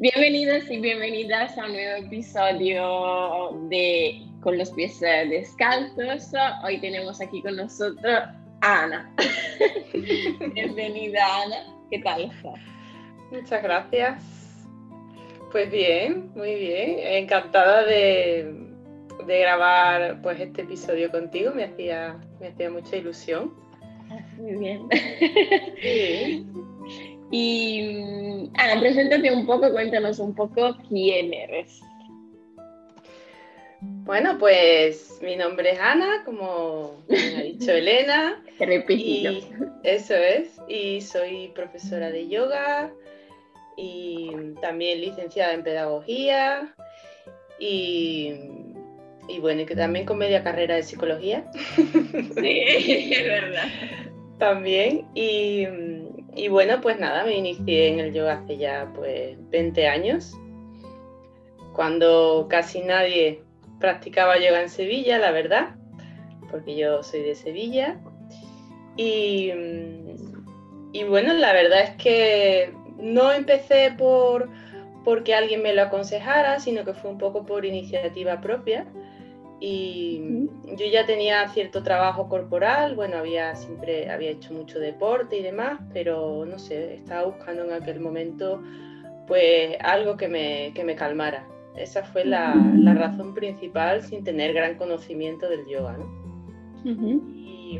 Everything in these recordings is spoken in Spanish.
Bienvenidos y bienvenidas a un nuevo episodio de Con los pies descalzos. Hoy tenemos aquí con nosotros a Ana. Bienvenida Ana, ¿qué tal estás? Muchas gracias. Pues bien, muy bien. Encantada de, grabar pues este episodio contigo. Me hacía, me hacía mucha ilusión. Muy bien. Y Ana, preséntate un poco, cuéntanos un poco quién eres. Bueno, pues mi nombre es Ana, como me ha dicho Elena. Repito. Eso es. Y soy profesora de yoga y también licenciada en pedagogía y, y bueno, y que también con media carrera de psicología. Sí, es verdad. También. Y, y bueno, pues nada, me inicié en el yoga hace ya pues 20 años, cuando casi nadie practicaba yoga en Sevilla, la verdad, porque yo soy de Sevilla. Y, y bueno, la verdad es que no empecé por porque alguien me lo aconsejara, sino que fue un poco por iniciativa propia. Y yo ya tenía cierto trabajo corporal, bueno, había siempre había hecho mucho deporte y demás, pero no sé, estaba buscando en aquel momento pues algo que me, que me calmara. Esa fue la, la, razón principal sin tener gran conocimiento del yoga, ¿no? y,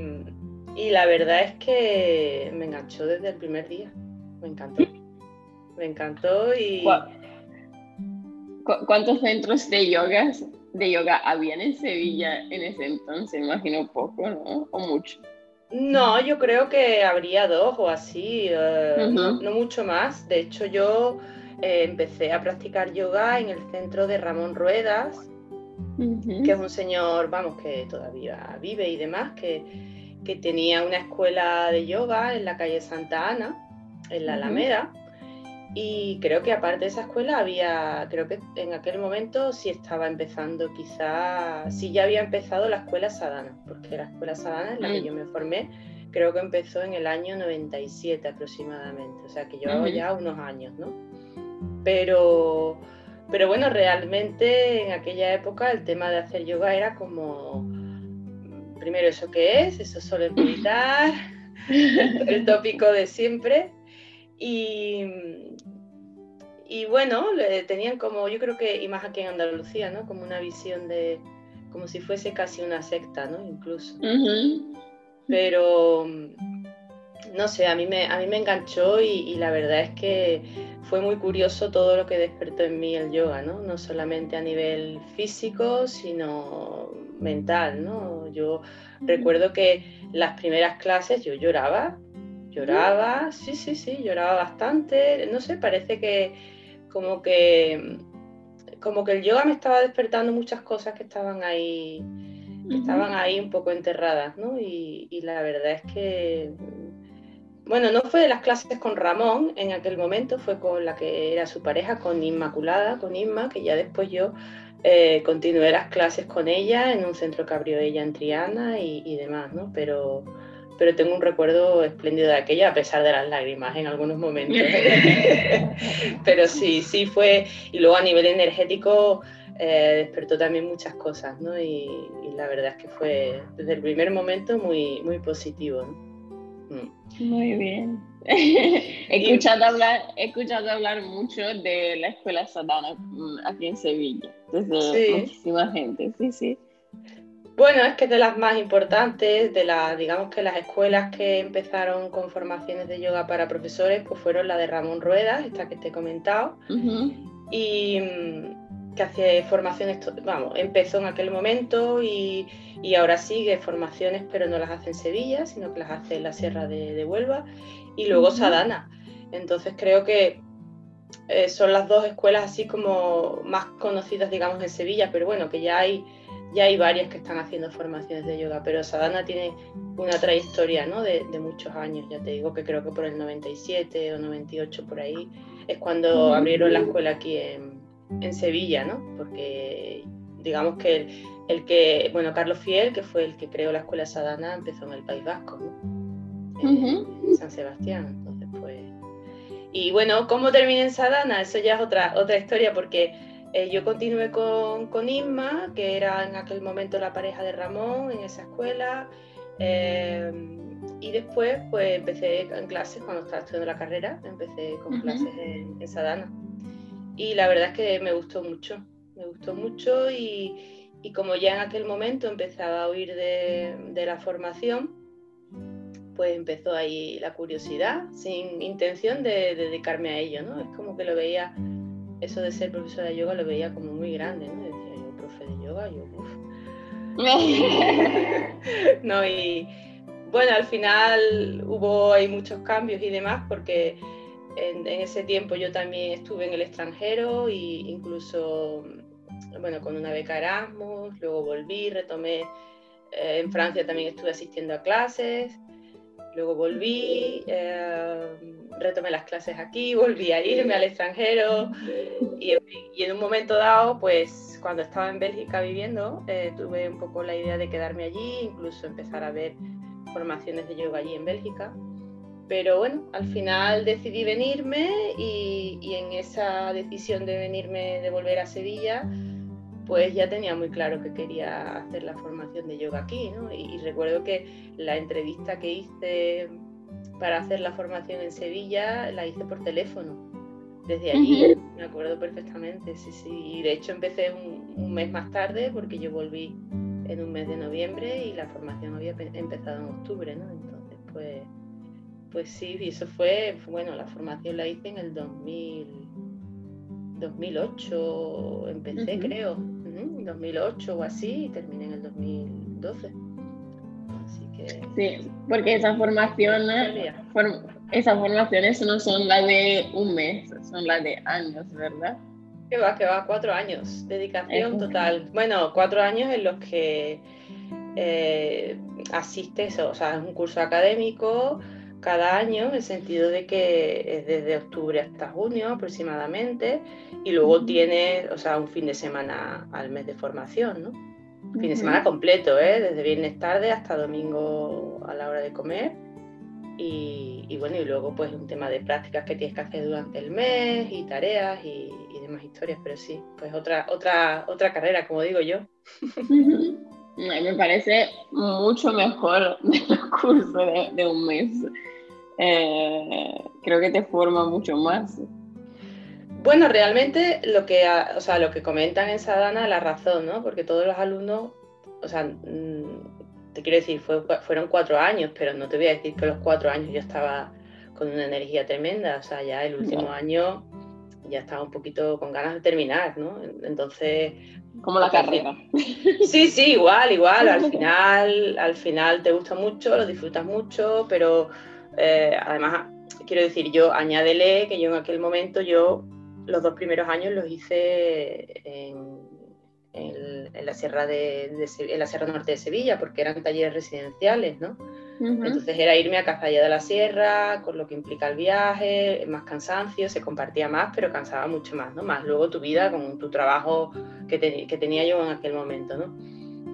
y, la verdad es que me enganchó desde el primer día, me encantó. Me encantó y... ¿Cuántos centros de yoga de yoga habían en Sevilla en ese entonces, imagino poco, ¿no? O mucho. No, yo creo que habría dos o así, eh, no, mucho más. De hecho, yo eh, empecé a practicar yoga en el centro de Ramón Ruedas, que es un señor, vamos, que todavía vive y demás, que, que, tenía una escuela de yoga en la calle Santa Ana, en la Alameda. Y creo que aparte de esa escuela había, creo que en aquel momento sí estaba empezando quizá, sí ya había empezado la escuela Sadana, porque la escuela Sadana en la que mm. yo me formé, creo que empezó en el año 97 aproximadamente, o sea que yo ya unos años, ¿no? Pero, pero bueno, realmente en aquella época el tema de hacer yoga era como, primero eso que es, eso solo es militar, el tópico de siempre. Y, y bueno, tenían como, yo creo que, y más aquí en Andalucía, ¿no? Como una visión de, como si fuese casi una secta, ¿no? Incluso. Pero, no sé, a mí me, a mí me enganchó y, la verdad es que fue muy curioso todo lo que despertó en mí el yoga, ¿no? No solamente a nivel físico, sino mental, ¿no? Yo recuerdo que las primeras clases yo lloraba Lloraba, sí, sí, sí, lloraba bastante. No sé, parece que como que como que el yoga me estaba despertando muchas cosas que estaban ahí, estaban ahí un poco enterradas, ¿no? Y, la verdad es que, bueno, no fue de las clases con Ramón en aquel momento, fue con la que era su pareja, con Inmaculada, con Inma, que ya después yo eh, continué las clases con ella en un centro que abrió ella en Triana y, y demás, ¿no? Pero pero tengo un recuerdo espléndido de aquella, a pesar de las lágrimas en algunos momentos. pero sí, sí fue, y luego a nivel energético eh, despertó también muchas cosas, ¿no? Y, la verdad es que fue desde el primer momento muy, muy positivo. Mm. Muy bien. he, escuchado hablar, he escuchado hablar mucho de la escuela Sadana mm, aquí en Sevilla, desde muchísima gente, sí, sí. Bueno, es que es de las más importantes, de las, digamos que las escuelas que empezaron con formaciones de yoga para profesores, pues fueron la de Ramón Ruedas, esta que te he comentado, y mm, que hace formaciones, vamos, empezó en aquel momento y, ahora sigue formaciones, pero no las hace en Sevilla, sino que las hace en la Sierra de, Huelva, y luego Sadana. Entonces creo que eh, son las dos escuelas así como más conocidas, digamos, en Sevilla, pero bueno, que ya hay ya hay varias que están haciendo formaciones de yoga, pero Sadhana tiene una trayectoria ¿no? de, muchos años, ya te digo que creo que por el 97 o 98 por ahí es cuando abrieron la escuela aquí en, Sevilla, ¿no? porque digamos que el, que, bueno, Carlos Fiel, que fue el que creó la escuela Sadhana, empezó en el País Vasco, ¿no? en San Sebastián, entonces pues... Y bueno, ¿cómo terminé en Sadana? Eso ya es otra, otra historia porque eh, yo continué con, con Isma, que era en aquel momento la pareja de Ramón en esa escuela. Eh, y después pues empecé en clases, cuando estaba estudiando la carrera, empecé con clases en, en, Sadana. Y la verdad es que me gustó mucho, me gustó mucho y, y como ya en aquel momento empezaba a oír de, de la formación, pues empezó ahí la curiosidad, sin intención de, dedicarme a ello, ¿no? Es como que lo veía, eso de ser profesora de yoga lo veía como muy grande, ¿no? Decía yo, profe de yoga, yo, uff. no, y bueno, al final hubo ahí muchos cambios y demás, porque en, ese tiempo yo también estuve en el extranjero e incluso, bueno, con una beca Erasmus, luego volví, retomé, eh, en Francia también estuve asistiendo a clases Luego volví, eh, retomé las clases aquí, volví a irme al extranjero y, en un momento dado, pues cuando estaba en Bélgica viviendo, eh, tuve un poco la idea de quedarme allí, incluso empezar a ver formaciones de yoga allí en Bélgica. Pero bueno, al final decidí venirme y, y en esa decisión de venirme, de volver a Sevilla, pues ya tenía muy claro que quería hacer la formación de yoga aquí, ¿no? Y, recuerdo que la entrevista que hice para hacer la formación en Sevilla la hice por teléfono. Desde allí, me acuerdo perfectamente, sí, sí. Y de hecho empecé un, mes más tarde porque yo volví en un mes de noviembre y la formación había empezado en octubre, ¿no? Entonces, pues, pues sí, y eso fue, bueno, la formación la hice en el 2000, 2008, empecé creo. 2008 o así y terminé en el 2012. Así que... Sí, porque esas formaciones, esas formaciones no son las de un mes, son las de años, ¿verdad? Que va, que va, cuatro años, dedicación total. Bueno, cuatro años en los que eh, asistes, o sea, es un curso académico cada año, en el sentido de que es desde octubre hasta junio aproximadamente, y luego tienes, o sea, un fin de semana al mes de formación, ¿no? Fin de semana completo, ¿eh? Desde viernes tarde hasta domingo a la hora de comer. Y, bueno, y luego pues un tema de prácticas que tienes que hacer durante el mes y tareas y, demás historias, pero sí, pues otra, otra, otra carrera, como digo yo. Me parece mucho mejor de cursos de, un mes. Eh, creo que te forma mucho más. Bueno, realmente lo que, o sea, lo que comentan en Sadana la razón, ¿no? Porque todos los alumnos, o sea, mm, te quiero decir, fueron cuatro años, pero no te voy a decir que los cuatro años yo estaba con una energía tremenda, o sea, ya el último año ya estaba un poquito con ganas de terminar, ¿no? Entonces... Como la carrera. Sí, sí, igual, igual, al final, al final te gusta mucho, lo disfrutas mucho, pero eh, además, quiero decir, yo añádele que yo en aquel momento yo los dos primeros años los hice en, la Sierra de, en la Sierra Norte de Sevilla, porque eran talleres residenciales, ¿no? Entonces era irme a Cazalla de la Sierra, con lo que implica el viaje, más cansancio, se compartía más, pero cansaba mucho más, ¿no? Más luego tu vida con tu trabajo que, que tenía yo en aquel momento, ¿no?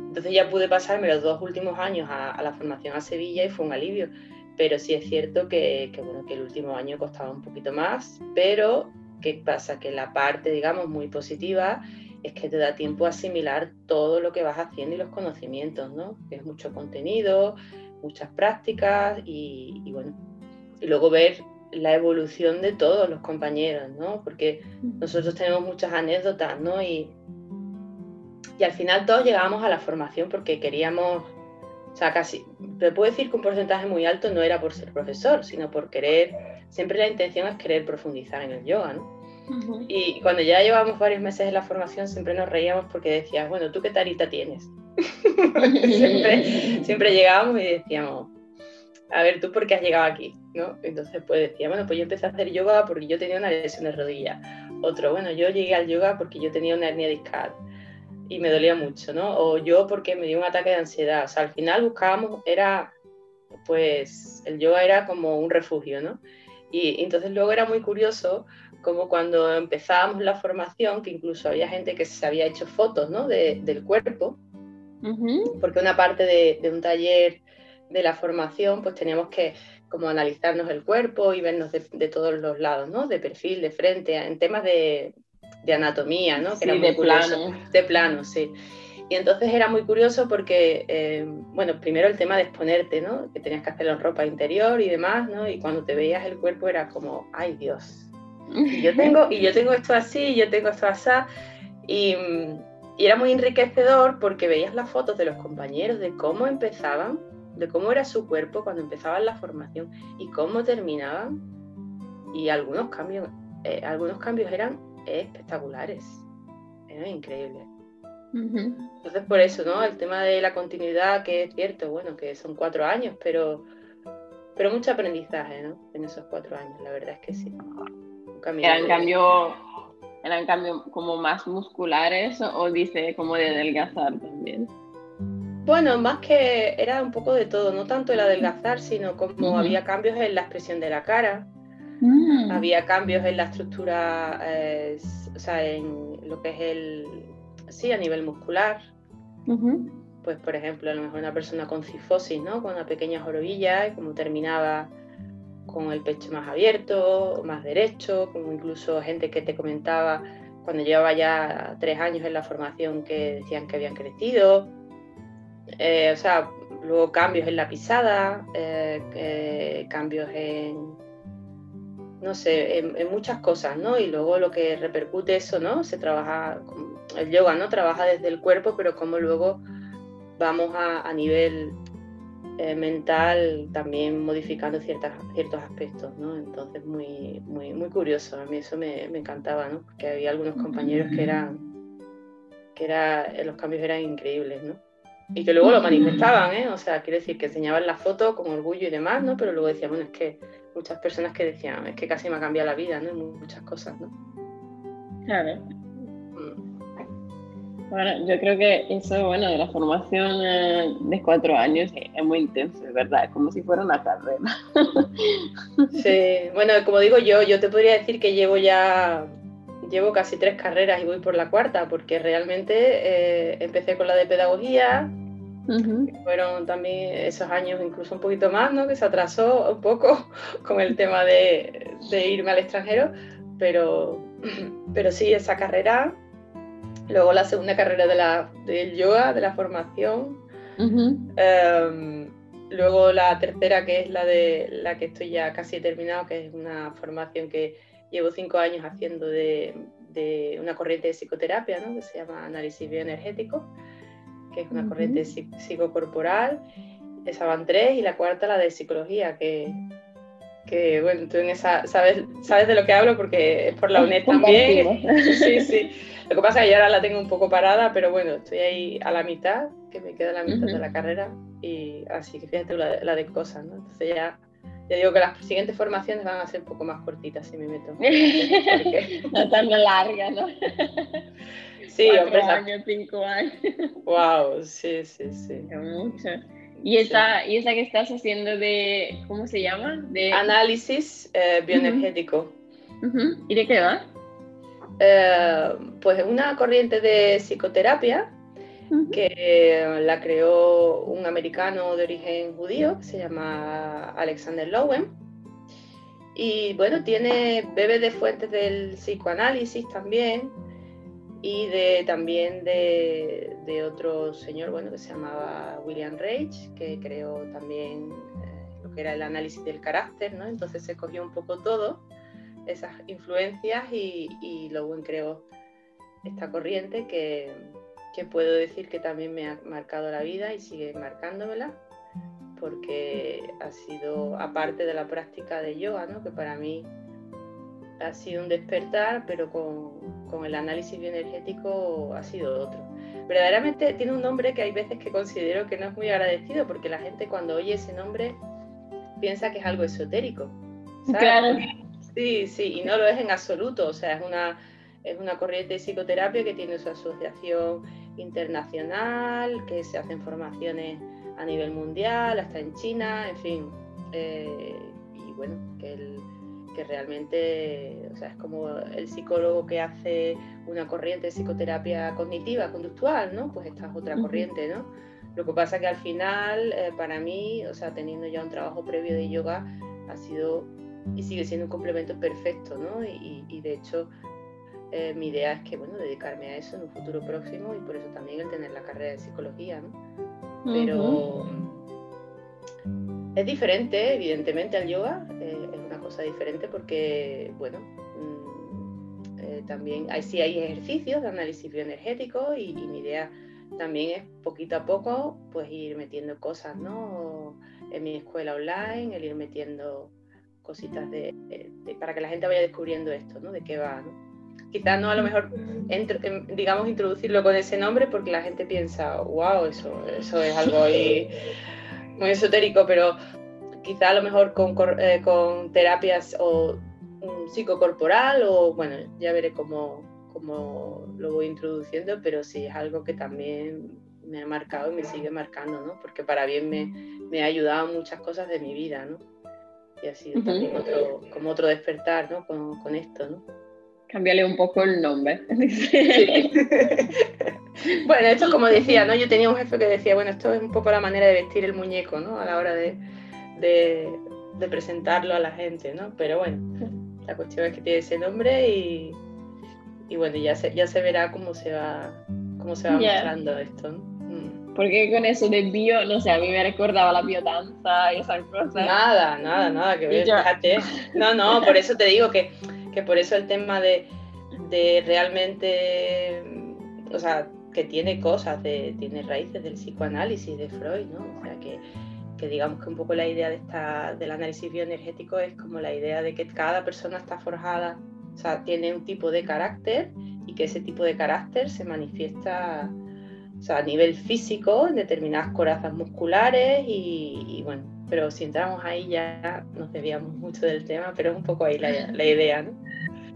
Entonces ya pude pasarme los dos últimos años a, a, la formación a Sevilla y fue un alivio. Pero sí es cierto que, que, bueno, que el último año costaba un poquito más, pero ¿Qué pasa? Que la parte, digamos, muy positiva es que te da tiempo a asimilar todo lo que vas haciendo y los conocimientos, ¿no? Es mucho contenido, muchas prácticas y, bueno, y luego ver la evolución de todos los compañeros, ¿no? Porque nosotros tenemos muchas anécdotas, ¿no? Y, y al final todos llegábamos a la formación porque queríamos, o sea, casi, te puedo decir que un porcentaje muy alto no era por ser profesor, sino por querer siempre la intención es querer profundizar en el yoga, ¿no? Y cuando ya llevamos varios meses en la formación siempre nos reíamos porque decías, bueno, ¿tú qué tarita tienes? Siempre, siempre llegábamos y decíamos, a ver, ¿tú por qué has llegado aquí? ¿no? Entonces pues decía, bueno, pues yo empecé a hacer yoga porque yo tenía una lesión de rodilla. Otro, bueno, yo llegué al yoga porque yo tenía una hernia discal y me dolía mucho, ¿no? O yo porque me dio un ataque de ansiedad. O sea, al final buscábamos, era, pues, el yoga era como un refugio, ¿no? Y entonces luego era muy curioso como cuando empezábamos la formación, que incluso había gente que se había hecho fotos ¿no? del cuerpo, porque una parte de, un taller de la formación, pues teníamos que como analizarnos el cuerpo y vernos de, todos los lados, ¿no? De perfil, de frente, en temas de, anatomía, ¿no? Que de plano. De plano, sí. Y entonces era muy curioso porque, eh, bueno, primero el tema de exponerte, ¿no? Que tenías que hacerlo en ropa interior y demás, ¿no? Y cuando te veías el cuerpo era como, ay Dios, y yo tengo, y yo tengo esto así, y yo tengo esto así. Y, y era muy enriquecedor porque veías las fotos de los compañeros de cómo empezaban, de cómo era su cuerpo cuando empezaban la formación y cómo terminaban. Y algunos cambios, eh, algunos cambios eran espectaculares, eran increíbles. Entonces, por eso, ¿no? El tema de la continuidad, que es cierto, bueno, que son cuatro años, pero, pero mucho aprendizaje, ¿no? En esos cuatro años, la verdad es que sí. eran cambio, eran cambios como más musculares o dice como de adelgazar también. Bueno, más que era un poco de todo, no tanto el adelgazar, sino como había cambios en la expresión de la cara, mm. había cambios en la estructura, eh, o sea, en lo que es el, sí, a nivel muscular. Pues, por ejemplo, a lo mejor una persona con cifosis, ¿no? Con una pequeña jorovilla y como terminaba con el pecho más abierto, más derecho, como incluso gente que te comentaba cuando llevaba ya tres años en la formación que decían que habían crecido. Eh, o sea, luego cambios en la pisada, eh, cambios en, no sé, en, muchas cosas, ¿no? Y luego lo que repercute eso, ¿no? Se trabaja, el yoga, ¿no? Trabaja desde el cuerpo, pero como luego vamos a, nivel eh, mental también modificando ciertas, ciertos aspectos, ¿no? Entonces, muy, muy, muy curioso, a mí eso me, encantaba, ¿no? Porque había algunos compañeros que eran, que era, los cambios eran increíbles, ¿no? Y que luego lo manifestaban, ¿eh? O sea, quiere decir que enseñaban la foto con orgullo y demás, ¿no? Pero luego decían, bueno, es que muchas personas que decían, es que casi me ha cambiado la vida, ¿no? muchas cosas, ¿no? Claro. Bueno, yo creo que eso, bueno, de la formación eh, de cuatro años es muy intenso, ¿verdad? Es como si fuera una carrera. sí, bueno, como digo yo, yo te podría decir que llevo ya, llevo casi tres carreras y voy por la cuarta, porque realmente eh, empecé con la de pedagogía, fueron también esos años, incluso un poquito más, ¿no? Que se atrasó un poco con el tema de, irme al extranjero, pero, pero sí, esa carrera. Luego la segunda carrera de la, del yoga, de la formación. Em, luego la tercera, que es la de la que estoy ya casi terminado, que es una formación que llevo cinco años haciendo de, de una corriente de psicoterapia, ¿no? que se llama análisis bioenergético que es una corriente psicocorporal. Esa van tres y la cuarta la de psicología, que, que bueno, tú en esa sabes, sabes de lo que hablo porque es por la UNED también. sí, sí. Lo que pasa es que yo ahora la tengo un poco parada, pero bueno, estoy ahí a la mitad, que me queda la mitad de la carrera, y así que fíjate la, de cosas, ¿no? Entonces ya, ya digo que las siguientes formaciones van a ser un poco más cortitas si me meto. no tan largas, ¿no? Sí, hombre. años, cinco años. Wow, sí, sí, sí. Mucho. ¿Y esa, ¿Y esa que estás haciendo de, cómo se llama? De... Análisis eh, bioenergético. ¿Y de qué va? Eh, pues una corriente de psicoterapia que la creó un americano de origen judío que se llama Alexander Lowen. Y bueno, tiene, bebe de fuentes del psicoanálisis también, y de, también de, otro señor bueno, que se llamaba William Reich, que creó también eh, lo que era el análisis del carácter, ¿no? entonces se cogió un poco todo, esas influencias y, y Lowen creó esta corriente que, que puedo decir que también me ha marcado la vida y sigue marcándomela porque ha sido aparte de la práctica de yoga, ¿no? que para mí ha sido un despertar, pero con, con, el análisis bioenergético ha sido otro. Verdaderamente tiene un nombre que hay veces que considero que no es muy agradecido, porque la gente cuando oye ese nombre piensa que es algo esotérico. Claro. Sí, sí, y no lo es en absoluto. O sea, es una, es una corriente de psicoterapia que tiene su asociación internacional, que se hacen formaciones a nivel mundial, hasta en China, en fin. Eh, y bueno, que el que realmente, o sea, es como el psicólogo que hace una corriente de psicoterapia cognitiva, conductual, ¿no? Pues esta es otra corriente, ¿no? Lo que pasa que al final, eh, para mí, o sea, teniendo ya un trabajo previo de yoga, ha sido y sigue siendo un complemento perfecto, ¿no? Y, de hecho, eh, mi idea es que, bueno, dedicarme a eso en un futuro próximo y por eso también el tener la carrera de psicología, ¿no? Pero es diferente, evidentemente, al yoga, cosa diferente porque, bueno, mm, eh, también hay, sí hay ejercicios de análisis bioenergético y, y mi idea también es poquito a poco, pues ir metiendo cosas, ¿no? En mi escuela online, el ir metiendo cositas de, para que la gente vaya descubriendo esto, ¿no? De qué va, ¿no? Quizás no a lo mejor, em, digamos, introducirlo con ese nombre porque la gente piensa, wow, eso, eso es algo muy esotérico, pero quizá a lo mejor con, eh, con terapias o un psicocorporal o, bueno, ya veré cómo, cómo lo voy introduciendo, pero sí es algo que también me ha marcado y me sigue marcando, ¿no? Porque para bien me, me ha ayudado en muchas cosas de mi vida, ¿no? y ha sido también otro, como otro despertar ¿no? con, con esto. ¿no? Cambiarle un poco el nombre. bueno, esto como decía, ¿no? Yo tenía un jefe que decía, bueno, esto es un poco la manera de vestir el muñeco, ¿no? A la hora de, de, de presentarlo a la gente, ¿no? Pero bueno, la cuestión es que tiene ese nombre y, y bueno, ya se, ya se verá cómo se va, cómo se va mostrando esto, ¿no? Porque con eso de bio, no sé, a mí me recordaba la biodanza y esas cosas. Nada, nada, nada que ver, fíjate. No, no, por eso te digo que, que por eso el tema de, de, realmente, o sea, que tiene cosas, de, tiene raíces del psicoanálisis de Freud, ¿no? O sea, que, digamos que un poco la idea de esta, del análisis bioenergético es como la idea de que cada persona está forjada, o sea, tiene un tipo de carácter y que ese tipo de carácter se manifiesta o sea, a nivel físico, en determinadas corazas musculares y, bueno, pero si entramos ahí ya nos debíamos mucho del tema, pero es un poco ahí la, idea, ¿no?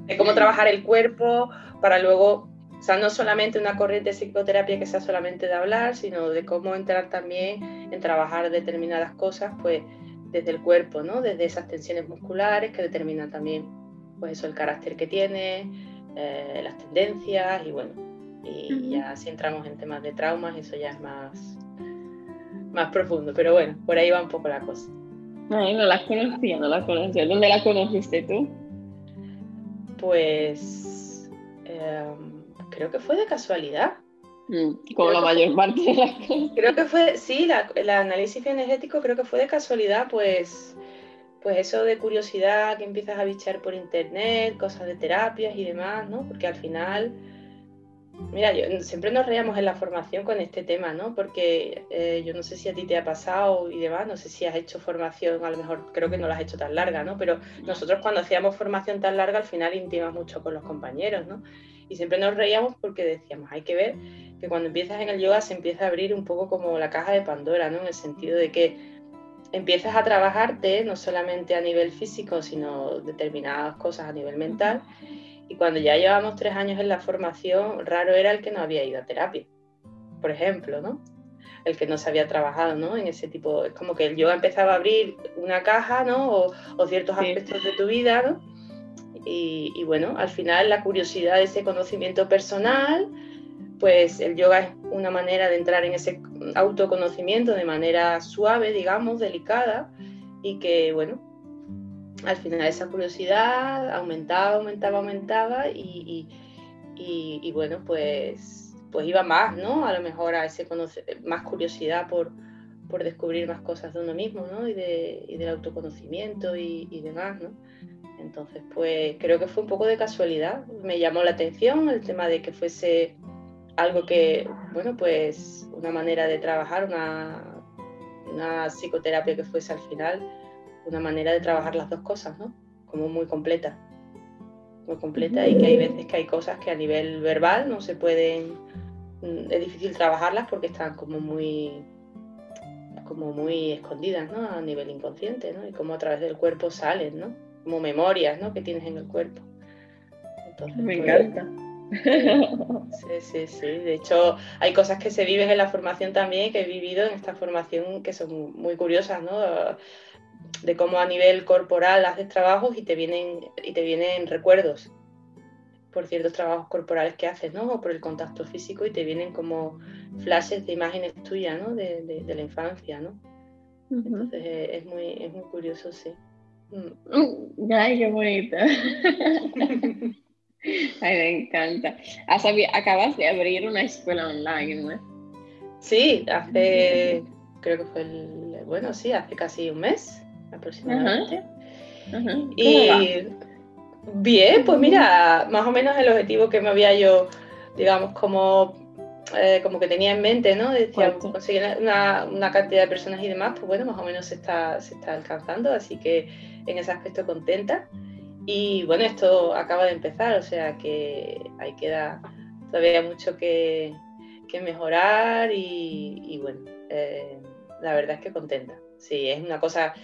De cómo trabajar el cuerpo para luego, o sea, no solamente una corriente de psicoterapia que sea solamente de hablar, sino de cómo entrar también en trabajar determinadas cosas, pues desde el cuerpo, ¿no? Desde esas tensiones musculares que determinan también, pues eso, el carácter que tiene, eh, las tendencias y bueno, y ya si entramos en temas de traumas, eso ya es más, más profundo. Pero bueno, por ahí va un poco la cosa. Ay, no las conocía, no las conocía. ¿Dónde las conociste tú? Pues em, creo que fue de casualidad. Mm, como la mayor parte de las cosas. Creo que fue, sí, el análisis energético creo que fue de casualidad, pues, pues eso de curiosidad que empiezas a bichar por internet, cosas de terapias y demás, ¿no? Porque al final Mira, yo, siempre nos reíamos en la formación con este tema, ¿no? Porque eh, yo no sé si a ti te ha pasado y demás, no sé si has hecho formación, a lo mejor creo que no la has hecho tan larga, ¿no? Pero nosotros cuando hacíamos formación tan larga al final intimas mucho con los compañeros, ¿no? Y siempre nos reíamos porque decíamos, hay que ver que cuando empiezas en el yoga se empieza a abrir un poco como la caja de Pandora, ¿no? En el sentido de que empiezas a trabajarte no solamente a nivel físico, sino determinadas cosas a nivel mental. Y cuando ya llevamos tres años en la formación, raro era el que no había ido a terapia, por ejemplo, ¿no? El que no se había trabajado, ¿no? En ese tipo, es como que el yoga empezaba a abrir una caja, ¿no? O, ciertos aspectos de tu vida, ¿no? Y, bueno, al final la curiosidad de ese conocimiento personal, pues el yoga es una manera de entrar en ese autoconocimiento de manera suave, digamos, delicada, y que, bueno, al final esa curiosidad aumentaba, aumentaba, aumentaba y, bueno, pues, pues iba más, ¿no? A lo mejor a ese más curiosidad por, por descubrir más cosas de uno mismo, ¿no? Y, de, y del autoconocimiento y, demás, ¿no? Entonces, pues creo que fue un poco de casualidad. Me llamó la atención el tema de que fuese algo que, bueno, pues una manera de trabajar, una, una psicoterapia que fuese al final una manera de trabajar las dos cosas, ¿no? Como muy completa. Muy completa y que hay veces que hay cosas que a nivel verbal no se pueden, mm, es difícil trabajarlas porque están como muy como muy escondidas, ¿no? A nivel inconsciente, ¿no? Y como a través del cuerpo salen, ¿no? Como memorias, ¿no? Que tienes en el cuerpo. Me pues, encanta. Sí, sí, sí. De hecho, hay cosas que se viven en la formación también, que he vivido en esta formación, que son muy curiosas, ¿no? de cómo a nivel corporal haces trabajos y te vienen, y te vienen recuerdos. por ciertos trabajos corporales que haces, ¿no? O por el contacto físico y te vienen como flashes de imágenes tuyas, ¿no? De, la infancia, ¿no? Entonces eh, es, muy, es muy curioso, sí. Mm. Ay, qué bonito. Ay, me encanta. Acabas de abrir una escuela online, ¿no? Sí, hace, creo que fue el, bueno, sí, hace casi un mes aproximadamente. Y bien, pues mira, más o menos el objetivo que me había yo, digamos, como, eh, como que tenía en mente, ¿no? Decía, conseguir una, una, cantidad de personas y demás, pues bueno, más o menos se está, se está alcanzando, así que en ese aspecto contenta. Y bueno, esto acaba de empezar, o sea que ahí queda todavía mucho que, que mejorar y, bueno, eh, la verdad es que contenta. Sí, es una cosa,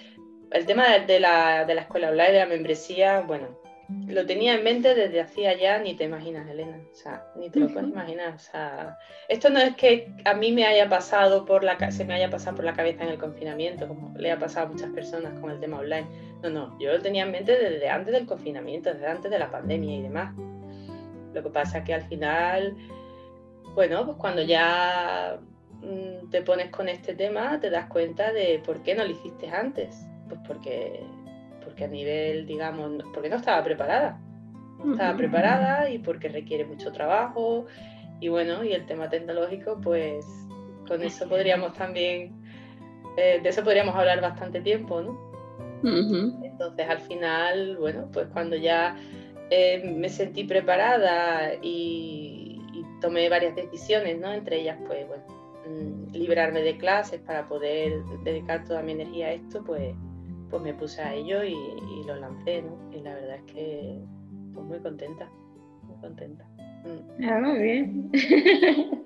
el tema de, la, de la escuela online, de la membresía, bueno, lo tenía en mente desde hacía ya, ni te imaginas, Elena. O sea, ni te lo puedes imaginar. O sea, esto no es que a mí me haya pasado por la se me haya pasado por la cabeza en el confinamiento, como le ha pasado a muchas personas con el tema online. No, no, yo lo tenía en mente desde antes del confinamiento, desde antes de la pandemia y demás. Lo que pasa es que al final, bueno, pues cuando ya mm, te pones con este tema, te das cuenta de por qué no lo hiciste antes. Pues porque porque a nivel, digamos, porque no estaba preparada. No estaba preparada y porque requiere mucho trabajo. Y bueno, y el tema tecnológico, pues con eso podríamos también, eh, de eso podríamos hablar bastante tiempo, ¿no? Entonces al final, bueno, pues cuando ya eh, me sentí preparada y, y, tomé varias decisiones, ¿no? Entre ellas, pues, bueno, mm, librarme de clases para poder dedicar toda mi energía a esto, pues pues me puse a ello y, lo lancé, ¿no? Y la verdad es que pues muy contenta, muy contenta. Mm. Ah, muy bien.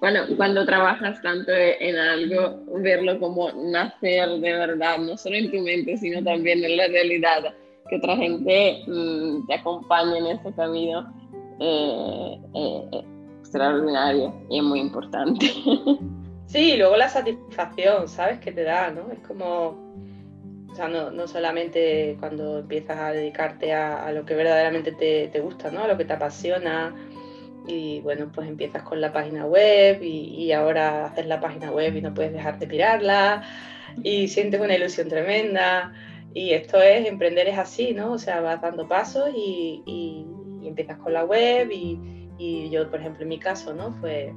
bueno, cuando trabajas tanto en algo, verlo como nacer de verdad, no solo en tu mente, sino también en la realidad, que otra gente mm, te acompañe en ese camino, eh, eh, extraordinario y es muy importante. sí, y luego la satisfacción, ¿sabes? Que te da, ¿no? Es como o sea, no, solamente cuando empiezas a dedicarte a, lo que verdaderamente te, gusta, ¿no? A lo que te apasiona. Y bueno, pues empiezas con la página web y, ahora haces la página web y no puedes dejar de mirarla y sientes una ilusión tremenda. Y esto es, emprender es así, ¿no? O sea, vas dando pasos y, empiezas con la web y, yo, por ejemplo, en mi caso, ¿no? Fue,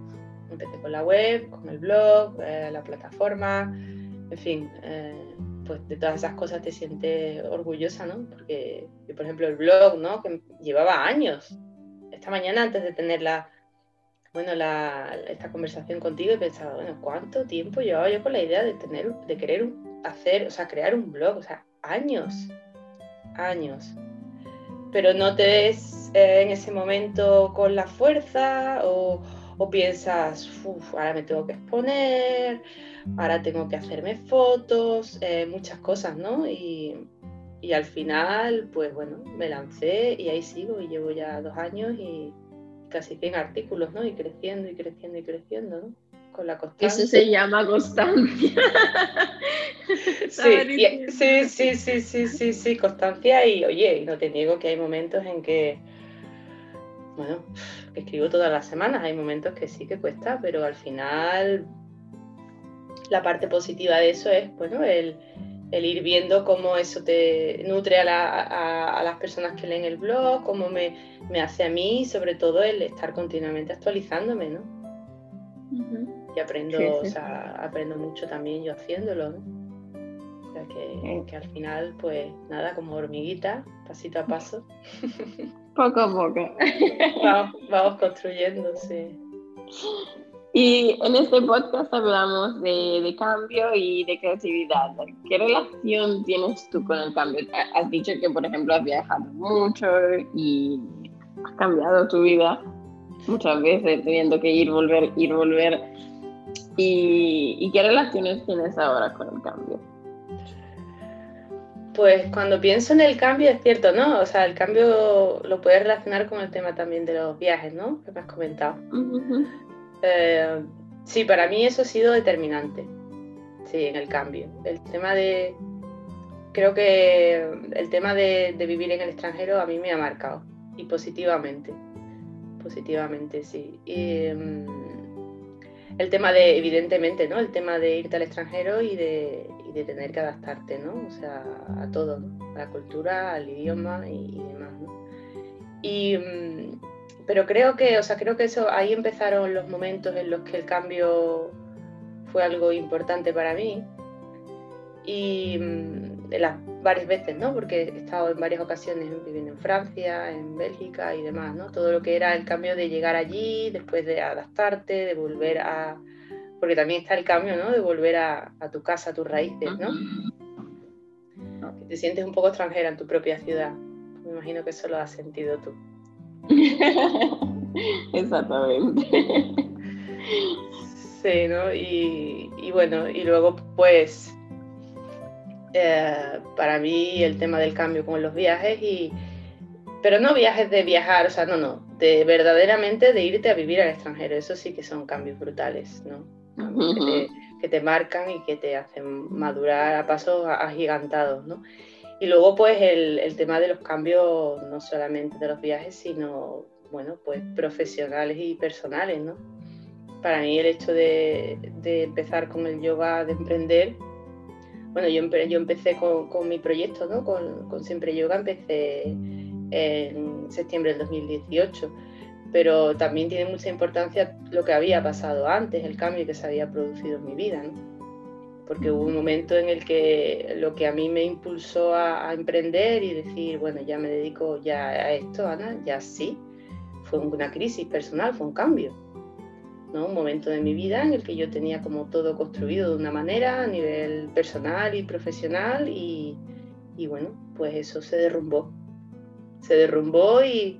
empecé con la web, con el blog, eh, la plataforma, en fin. Eh, pues de todas esas cosas te sientes orgullosa, ¿no? Porque, por ejemplo, el blog, ¿no? Que llevaba años. Esta mañana, antes de tener la, bueno, la, esta conversación contigo, pensaba, bueno, ¿cuánto tiempo llevaba yo con la idea de tener, de querer hacer, o sea, crear un blog? O sea, años, años. Pero no te ves eh, en ese momento con la fuerza o, o piensas, ahora me tengo que exponer, ahora tengo que hacerme fotos, eh, muchas cosas, ¿no? Y, al final, pues bueno, me lancé y ahí sigo y llevo ya dos años y casi 100 artículos, ¿no? Y creciendo y creciendo y creciendo, ¿no? Con la constancia. Eso se llama constancia. sí, sí, sí, sí, sí, sí, sí, constancia y oye, no te niego que hay momentos en que, bueno, que escribo todas las semanas, hay momentos que sí que cuesta, pero al final la parte positiva de eso es, bueno, el, ir viendo cómo eso te nutre a, las personas que leen el blog, cómo me, hace a mí, sobre todo el estar continuamente actualizándome, ¿no? Y aprendo, O sea, aprendo mucho también yo haciéndolo, ¿no? O sea, que, que al final, pues nada, como hormiguita, pasito a paso. Poco a poco. Vamos, vamos construyendo, sí. Y en este podcast hablamos de, cambio y de creatividad. ¿Qué relación tienes tú con el cambio? Has dicho que, por ejemplo, has viajado mucho y has cambiado tu vida muchas veces, teniendo que ir, volver, ir, volver. ¿Y, y qué relaciones tienes ahora con el cambio? Pues cuando pienso en el cambio es cierto, ¿no? O sea, el cambio lo puedes relacionar con el tema también de los viajes, ¿no? Que me has comentado. Eh, sí, para mí eso ha sido determinante, sí, en el cambio. El tema de, creo que el tema de, vivir en el extranjero a mí me ha marcado, y positivamente. Positivamente, sí. Em, el tema de, evidentemente, ¿no? El tema de irte al extranjero y de, de tener que adaptarte, ¿no? O sea, a todo, A la cultura, al idioma y, demás, ¿no? Y, mm, pero creo que, o sea, creo que eso, ahí empezaron los momentos en los que el cambio fue algo importante para mí. Y mm, varias veces, ¿no? Porque he estado en varias ocasiones viviendo en Francia, en Bélgica y demás, ¿no? Todo lo que era el cambio de llegar allí, después de adaptarte, de volver a, porque también está el cambio, ¿no? De volver a, tu casa, a tus raíces, ¿no? Que te sientes un poco extranjera en tu propia ciudad. Me imagino que eso lo has sentido tú. Exactamente. Sí, ¿no? Y, bueno, y luego pues eh, para mí el tema del cambio con los viajes y pero no viajes de viajar, o sea, no, no, de verdaderamente de irte a vivir al extranjero, eso sí que son cambios brutales, ¿no? que, te, marcan y que te hacen madurar a pasos agigantados, ¿no? Y luego, pues, el, tema de los cambios, no solamente de los viajes, sino, bueno, pues, profesionales y personales, ¿no? Para mí el hecho de, empezar con el yoga, de emprender, bueno, yo, yo empecé con, mi proyecto, ¿no? Con, con Siempre Yoga, empecé en septiembre del 2018 pero también tiene mucha importancia lo que había pasado antes, el cambio que se había producido en mi vida, ¿no? Porque hubo un momento en el que lo que a mí me impulsó a, emprender y decir, bueno, ya me dedico ya a esto, Ana, ya sí, fue una crisis personal, fue un cambio, Un momento de mi vida en el que yo tenía como todo construido de una manera a nivel personal y profesional y, y bueno, pues eso se derrumbó. Se derrumbó y,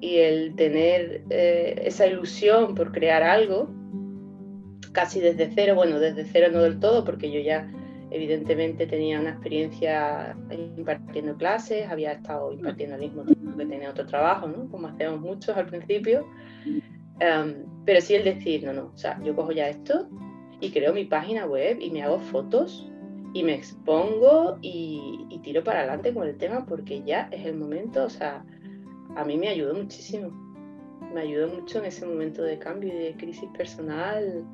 y el tener eh, esa ilusión por crear algo, casi desde cero, bueno, desde cero no del todo, porque yo ya evidentemente tenía una experiencia impartiendo clases, había estado impartiendo al mismo tiempo que tenía otro trabajo. Como hacemos muchos al principio. Em, pero sí el decir, no, no, o sea, yo cojo ya esto y creo mi página web y me hago fotos y me expongo y, y tiro para adelante con el tema porque ya es el momento, o sea, a mí me ayudó muchísimo. Me ayudó mucho en ese momento de cambio y de crisis personal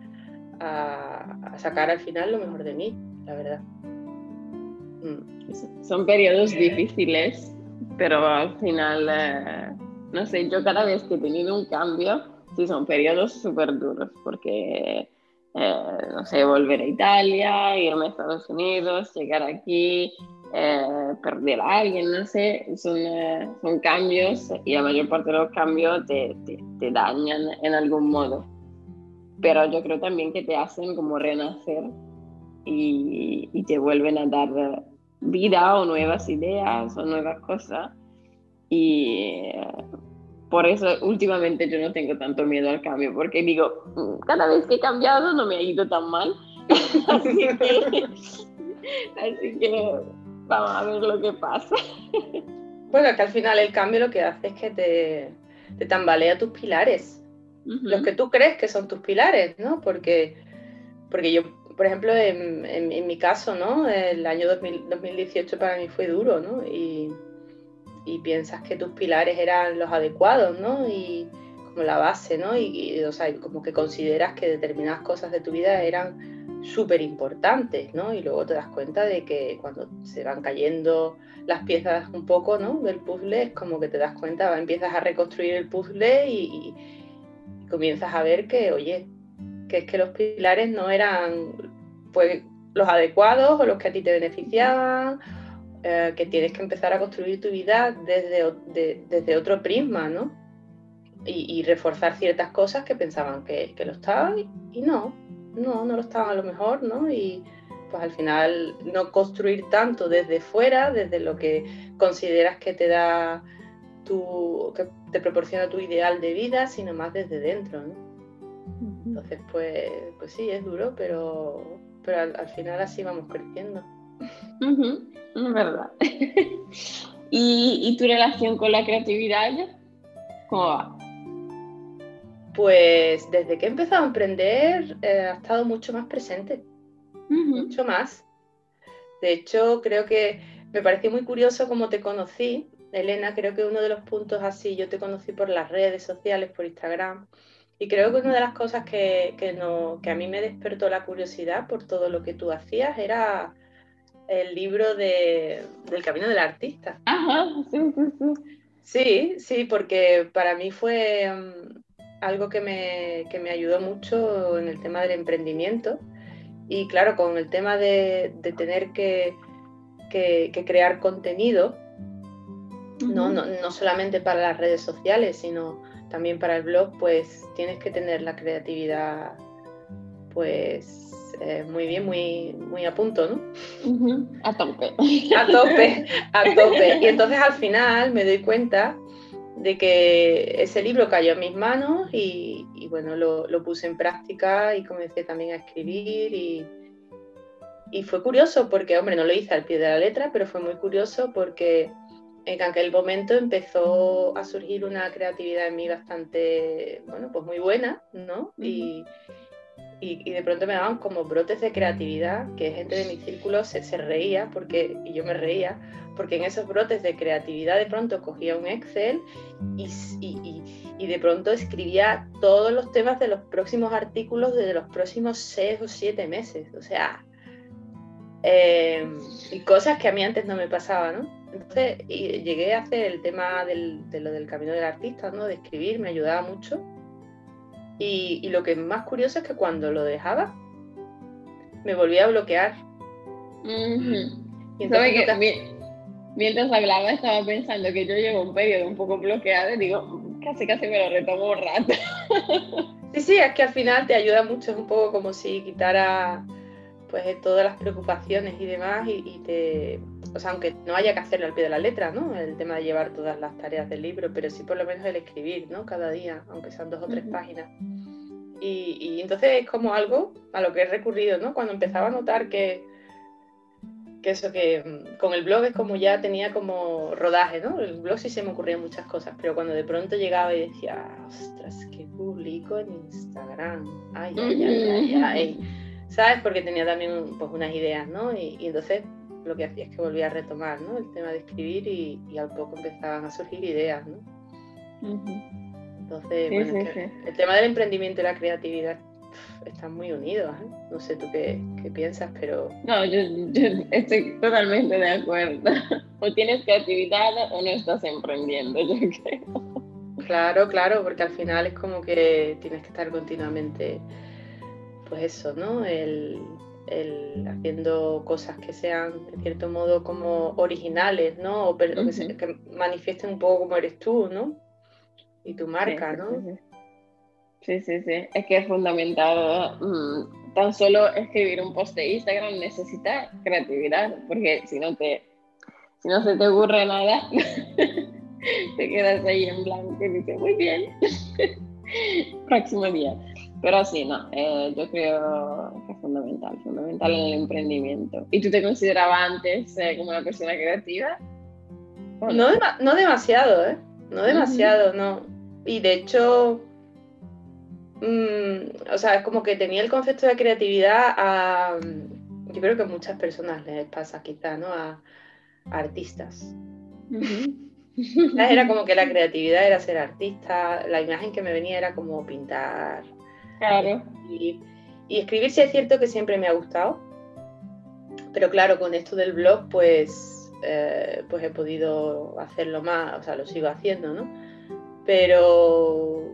a, sacar al final lo mejor de mí, la verdad. Mm. Son periodos difíciles, pero al final, eh, no sé, yo cada vez que he tenido un cambio, sí son periodos súper duros, porque, eh, no sé, volver a Italia, irme a Estados Unidos, llegar aquí, eh, perder a alguien, no sé, son, eh, son, cambios y la mayor parte de los cambios te, te, dañan en algún modo. Pero yo creo también que te hacen como renacer y, y te vuelven a dar vida o nuevas ideas o nuevas cosas. Y por eso últimamente yo no tengo tanto miedo al cambio, porque digo, mm, cada vez que he cambiado no me ha ido tan mal. así que, así que Vamos a ver lo que pasa. Bueno, que al final el cambio lo que hace es que te, te tambalea tus pilares. Los que tú crees que son tus pilares, ¿no? Porque, porque yo, por ejemplo, en, en, mi caso, ¿no? El año 2018 para mí fue duro, ¿no? Y, y, piensas que tus pilares eran los adecuados, ¿no? Y como la base, ¿no? Y, y o sea, como que consideras que determinadas cosas de tu vida eran súper importantes, ¿no? Y luego te das cuenta de que cuando se van cayendo las piezas un poco, ¿no? Del puzzle, es como que te das cuenta, empiezas a reconstruir el puzzle y, comienzas a ver que, oye, que es que los pilares no eran pues, los adecuados o los que a ti te beneficiaban, eh, que tienes que empezar a construir tu vida desde, desde otro prisma, ¿no? Y, reforzar ciertas cosas que pensaban que, que lo estaban y no, no, no lo estaban a lo mejor, ¿no? Y pues al final no construir tanto desde fuera, desde lo que consideras que te da tu, que te proporciona tu ideal de vida, sino más desde dentro, ¿no? Entonces, pues, pues sí, es duro, pero, pero al, final así vamos creciendo. Es verdad. ¿Y, ¿Y, tu relación con la creatividad? ¿Cómo va? Pues desde que he empezado a emprender eh, ha estado mucho más presente, mucho más. De hecho, creo que me pareció muy curioso cómo te conocí, Elena, creo que uno de los puntos así, yo te conocí por las redes sociales, por Instagram, y creo que una de las cosas que, no, que a mí me despertó la curiosidad por todo lo que tú hacías era el libro de, del Camino del Artista. Ajá, sí, sí, sí. Sí, sí, porque para mí fue mm, algo que me, que me, ayudó mucho en el tema del emprendimiento. Y claro, con el tema de, de tener que, que, crear contenido, no, no, no, solamente para las redes sociales, sino también para el blog, pues tienes que tener la creatividad pues eh, muy bien, muy, muy a punto, ¿no? A tope. A tope, a tope. Y entonces al final me doy cuenta de que ese libro cayó en mis manos y, bueno, lo, lo, puse en práctica y comencé también a escribir y, y fue curioso porque, hombre, no lo hice al pie de la letra, pero fue muy curioso porque en aquel momento empezó a surgir una creatividad en mí bastante, bueno, pues muy buena, ¿no? Y, y, de pronto me daban como brotes de creatividad, que gente de mi círculo se, reía, porque, y yo me reía, porque en esos brotes de creatividad de pronto cogía un Excel y, y, y de pronto escribía todos los temas de los próximos artículos de los próximos seis o siete meses. O sea, eh, y cosas que a mí antes no me pasaban, ¿no? Entonces llegué a hacer el tema del, de lo del camino del artista, ¿no? De escribir, me ayudaba mucho. Y, lo que es más curioso es que cuando lo dejaba, me volvía a bloquear. mientras hablaba estaba pensando que yo llevo un periodo un poco bloqueado y digo, casi casi me lo retomo un rato. sí, sí, es que al final te ayuda mucho, es un poco como si quitara pues todas las preocupaciones y demás y, te, o sea, aunque no haya que hacerlo al pie de la letra, ¿no? El tema de llevar todas las tareas del libro, pero sí por lo menos el escribir, ¿no? Cada día, aunque sean dos o tres páginas. Y, y, entonces es como algo a lo que he recurrido, ¿no? Cuando empezaba a notar que, que eso que mm, con el blog es como ya tenía como rodaje, ¿no? El blog sí se me ocurrían muchas cosas, pero cuando de pronto llegaba y decía, ostras, que publico en Instagram, ay, ay, ay, ay, ay. ¿sabes? Porque tenía también pues, unas ideas, ¿no? Y, entonces lo que hacía es que volvía a retomar, ¿no? El tema de escribir y, y al poco empezaban a surgir ideas, ¿no? Entonces, bueno, el tema del emprendimiento y la creatividad están muy unidos, ¿eh? No sé tú qué, qué, piensas, pero... No, yo, yo estoy totalmente de acuerdo. O tienes creatividad o no estás emprendiendo, yo creo. Claro, claro, porque al final es como que tienes que estar continuamente pues eso, ¿no? El, haciendo cosas que sean, de cierto modo, como originales, ¿no? O que, manifiesten un poco como eres tú, ¿no? Y tu marca, ¿no? Sí, sí, sí. Es que es fundamental. Mm, tan solo escribir un post de Instagram necesita creatividad, porque si no te, si no se te ocurre nada, te quedas ahí en blanco y dices, muy bien. Próximo día. Pero sí, no, eh, yo creo que es fundamental, fundamental en el emprendimiento. ¿Y tú te considerabas antes eh, como una persona creativa? No, no demasiado, ¿eh? No demasiado, no. Y de hecho, mm, o sea, es como que tenía el concepto de creatividad a, yo creo que a muchas personas les pasa quizá, ¿no? A, artistas. Era como que la creatividad era ser artista, la imagen que me venía era como pintar, Claro. Y, escribir sí es cierto que siempre me ha gustado, pero claro, con esto del blog pues, eh, pues he podido hacerlo más, o sea, lo sigo haciendo, ¿no? Pero,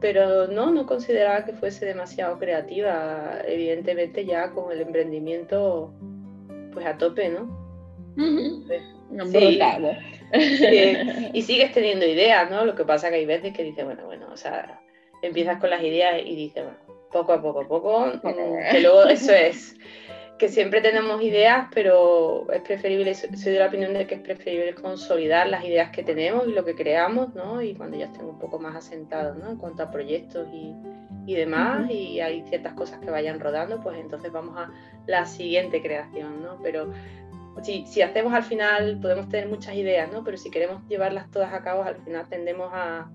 pero no, no consideraba que fuese demasiado creativa, evidentemente ya con el emprendimiento pues a tope, ¿no? sí, y sigues teniendo ideas, ¿no? Lo que pasa que hay veces que dices, bueno, bueno, o sea, empiezas con las ideas y dices, bueno, poco a poco, poco, que luego eso es, que siempre tenemos ideas, pero es preferible, soy de la opinión de que es preferible consolidar las ideas que tenemos y lo que creamos, ¿no? Y cuando ya estemos un poco más asentados, ¿no? En cuanto a proyectos y, y demás, y hay ciertas cosas que vayan rodando, pues entonces vamos a la siguiente creación, ¿no? Pero si, si hacemos al final, podemos tener muchas ideas, ¿no? Pero si queremos llevarlas todas a cabo, al final tendemos a,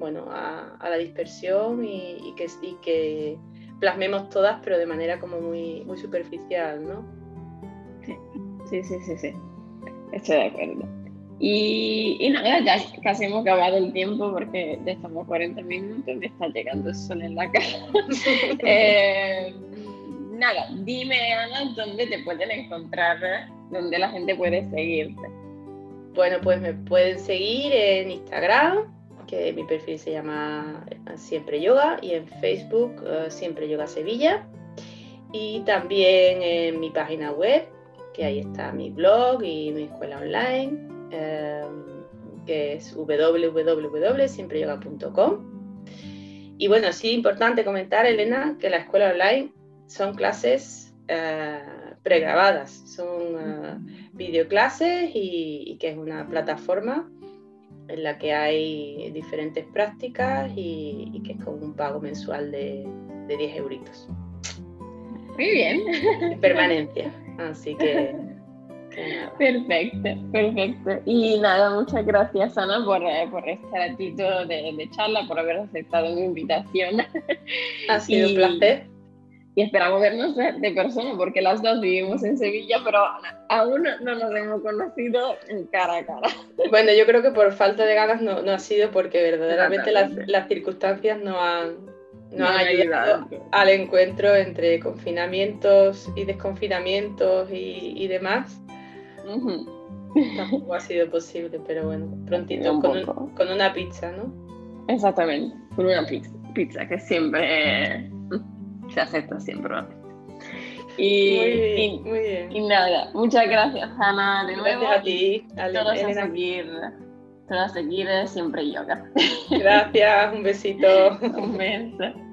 bueno, a, la dispersión y, que, que plasmemos todas, pero de manera como muy, muy superficial, ¿no? Sí, sí, sí, sí, estoy de acuerdo. Y, nada, ya casi hemos acabado el tiempo porque ya estamos 40 minutos, me está llegando el sol en la cara. eh, nada, dime Ana, ¿dónde te pueden encontrar? ¿Dónde la gente puede seguirte? Bueno, pues me pueden seguir en Instagram, que mi perfil se llama eh, Siempre Yoga, y en Facebook eh, Siempre Yoga Sevilla, y también en mi página web, que ahí está mi blog y mi escuela online, eh, que es www.siempreyoga.com. Y bueno, sí, importante comentar, Elena, que la escuela online son clases pregrabadas, son videoclases y, y, que es una plataforma en la que hay diferentes prácticas y, que es con un pago mensual de, de 10 euritos. Muy bien. Permanencia. Así que, Perfecto, perfecto. Y nada, muchas gracias Ana por, eh, por este ratito de, de, charla, por haber aceptado mi invitación. Ha sido un placer y esperamos vernos de persona porque las dos vivimos en Sevilla, pero aún no nos hemos conocido cara a cara. Bueno, yo creo que por falta de ganas no, no ha sido porque verdaderamente las, las, circunstancias no han, no, han ayudado, al encuentro entre confinamientos y desconfinamientos y, y demás. Tampoco ha sido posible, pero bueno, prontito con, con, una pizza, ¿no? Exactamente, con una pizza, pizza que siempre se acepta siempre. Y, muy bien, y, nada, muchas gracias Ana de nuevo. Gracias a ti. todos a seguir, todos a seguir siempre yoga. Gracias, un besito. un beso.